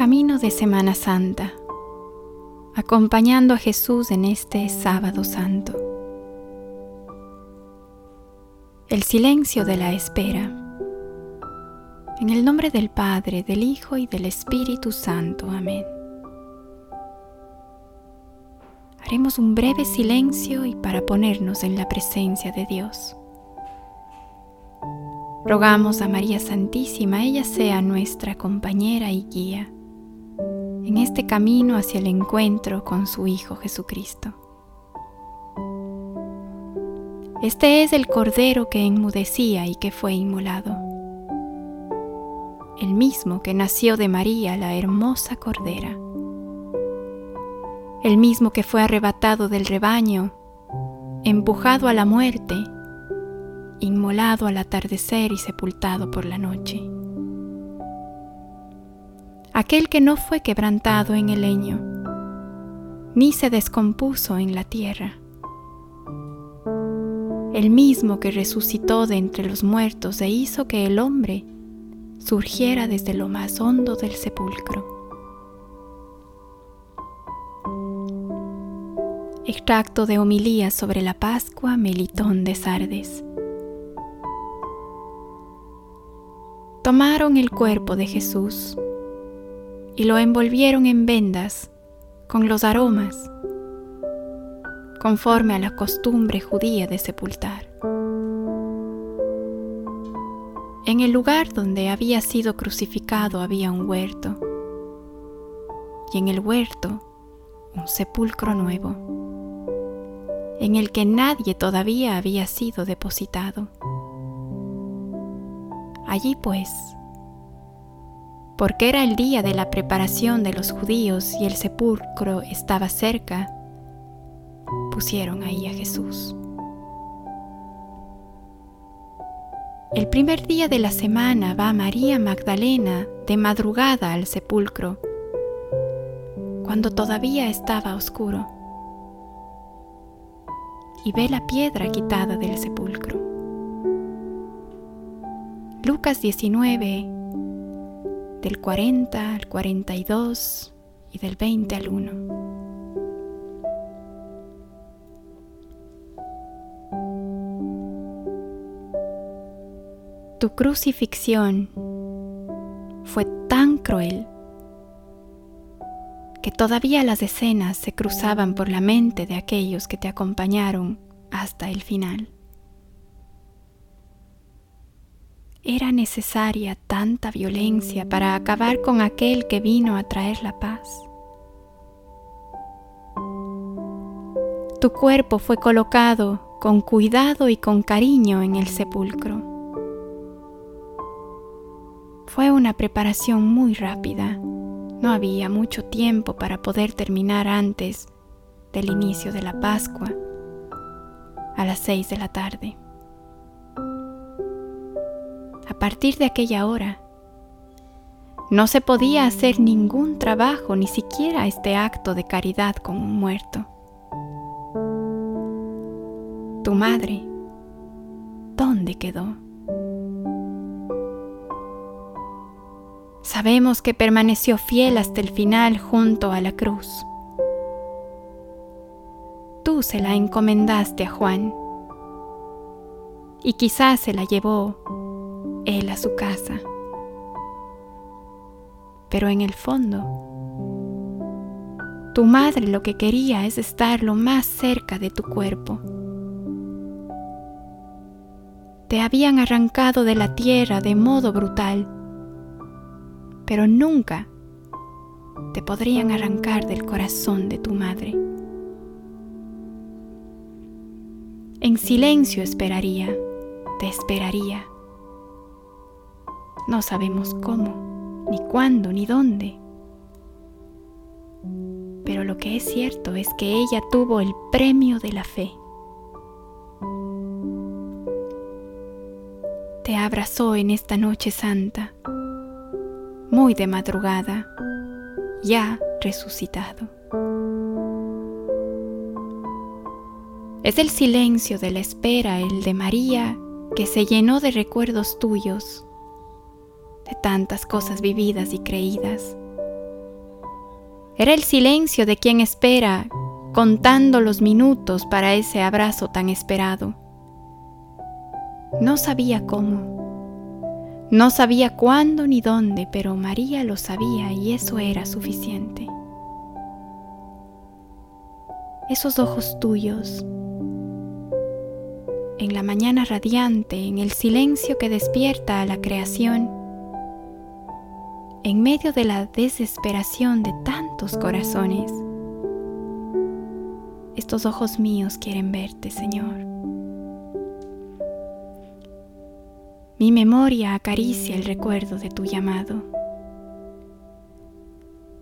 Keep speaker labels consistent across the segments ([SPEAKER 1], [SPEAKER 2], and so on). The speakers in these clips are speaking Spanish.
[SPEAKER 1] camino de Semana Santa, acompañando a Jesús en este sábado santo. El silencio de la espera. En el nombre del Padre, del Hijo y del Espíritu Santo. Amén. Haremos un breve silencio y para ponernos en la presencia de Dios. Rogamos a María Santísima, ella sea nuestra compañera y guía en este camino hacia el encuentro con su Hijo Jesucristo. Este es el Cordero que enmudecía y que fue inmolado, el mismo que nació de María, la hermosa Cordera, el mismo que fue arrebatado del rebaño, empujado a la muerte, inmolado al atardecer y sepultado por la noche. Aquel que no fue quebrantado en el leño, ni se descompuso en la tierra. El mismo que resucitó de entre los muertos e hizo que el hombre surgiera desde lo más hondo del sepulcro. Extracto de homilía sobre la Pascua Melitón de Sardes. Tomaron el cuerpo de Jesús y lo envolvieron en vendas con los aromas, conforme a la costumbre judía de sepultar. En el lugar donde había sido crucificado había un huerto, y en el huerto un sepulcro nuevo, en el que nadie todavía había sido depositado. Allí pues, porque era el día de la preparación de los judíos y el sepulcro estaba cerca, pusieron ahí a Jesús. El primer día de la semana va María Magdalena de madrugada al sepulcro, cuando todavía estaba oscuro, y ve la piedra quitada del sepulcro. Lucas 19, del 40 al 42 y del 20 al 1. Tu crucifixión fue tan cruel que todavía las escenas se cruzaban por la mente de aquellos que te acompañaron hasta el final. ¿Era necesaria tanta violencia para acabar con aquel que vino a traer la paz? Tu cuerpo fue colocado con cuidado y con cariño en el sepulcro. Fue una preparación muy rápida. No había mucho tiempo para poder terminar antes del inicio de la Pascua, a las seis de la tarde partir de aquella hora. No se podía hacer ningún trabajo, ni siquiera este acto de caridad con un muerto. Tu madre, ¿dónde quedó? Sabemos que permaneció fiel hasta el final junto a la cruz. Tú se la encomendaste a Juan y quizás se la llevó él a su casa. Pero en el fondo, tu madre lo que quería es estar lo más cerca de tu cuerpo. Te habían arrancado de la tierra de modo brutal, pero nunca te podrían arrancar del corazón de tu madre. En silencio esperaría, te esperaría no sabemos cómo, ni cuándo, ni dónde. Pero lo que es cierto es que ella tuvo el premio de la fe. Te abrazó en esta noche santa, muy de madrugada, ya resucitado. Es el silencio de la espera, el de María, que se llenó de recuerdos tuyos de tantas cosas vividas y creídas, Era el silencio de quien espera, contando los minutos para ese abrazo tan esperado. No sabía cómo, no sabía cuándo ni dónde, pero María lo sabía y eso era suficiente. Esos ojos tuyos, en la mañana radiante, en el silencio que despierta a la creación, en medio de la desesperación de tantos corazones. Estos ojos míos quieren verte, Señor. Mi memoria acaricia el recuerdo de tu llamado,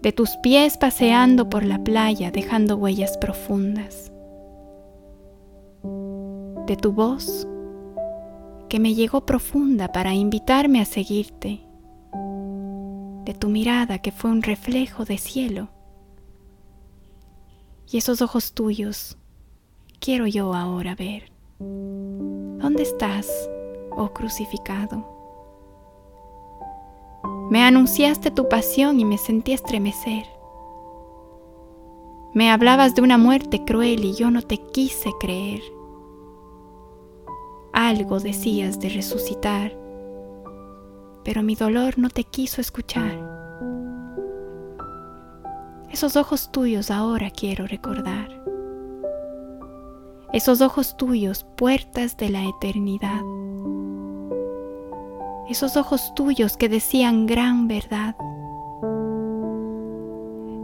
[SPEAKER 1] de tus pies paseando por la playa dejando huellas profundas de tu voz que me llegó profunda para invitarme a seguirte, de tu mirada que fue un reflejo de cielo. Y esos ojos tuyos quiero yo ahora ver. ¿Dónde estás, oh crucificado? Me anunciaste tu pasión y me sentí estremecer. Me hablabas de una muerte cruel y yo no te quise creer algo decías de resucitar, pero mi dolor no te quiso escuchar. Esos ojos tuyos ahora quiero recordar. Esos ojos tuyos, puertas de la eternidad. Esos ojos tuyos que decían gran verdad.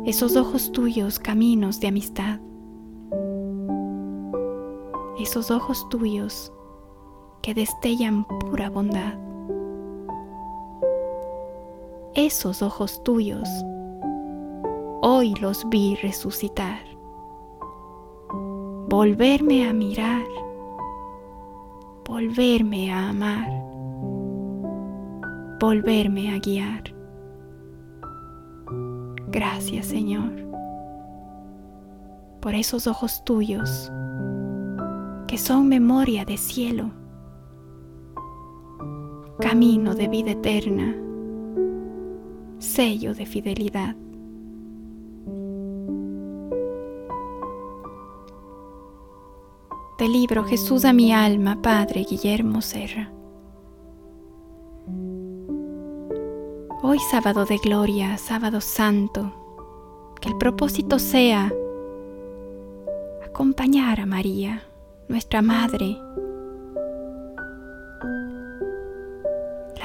[SPEAKER 1] Esos ojos tuyos, caminos de amistad. Esos ojos tuyos, que destellan pura bondad. Esos ojos tuyos, hoy los vi resucitar. Volverme a mirar, volverme a amar, volverme a guiar. Gracias Señor por esos ojos tuyos que son memoria de cielo camino de vida eterna, sello de fidelidad. Del libro Jesús a mi alma, Padre Guillermo Serra. Hoy sábado de gloria, sábado santo, que el propósito sea acompañar a María, nuestra Madre,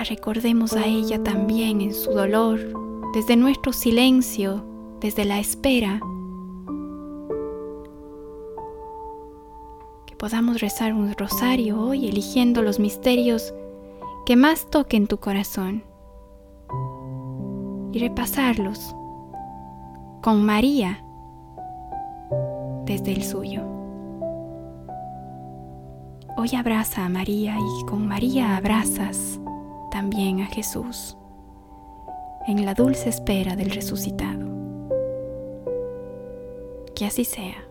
[SPEAKER 1] recordemos a ella también en su dolor, desde nuestro silencio, desde la espera. Que podamos rezar un rosario hoy eligiendo los misterios que más toquen tu corazón y repasarlos con María desde el suyo. Hoy abraza a María y con María abrazas también a Jesús en la dulce espera del resucitado. Que así sea.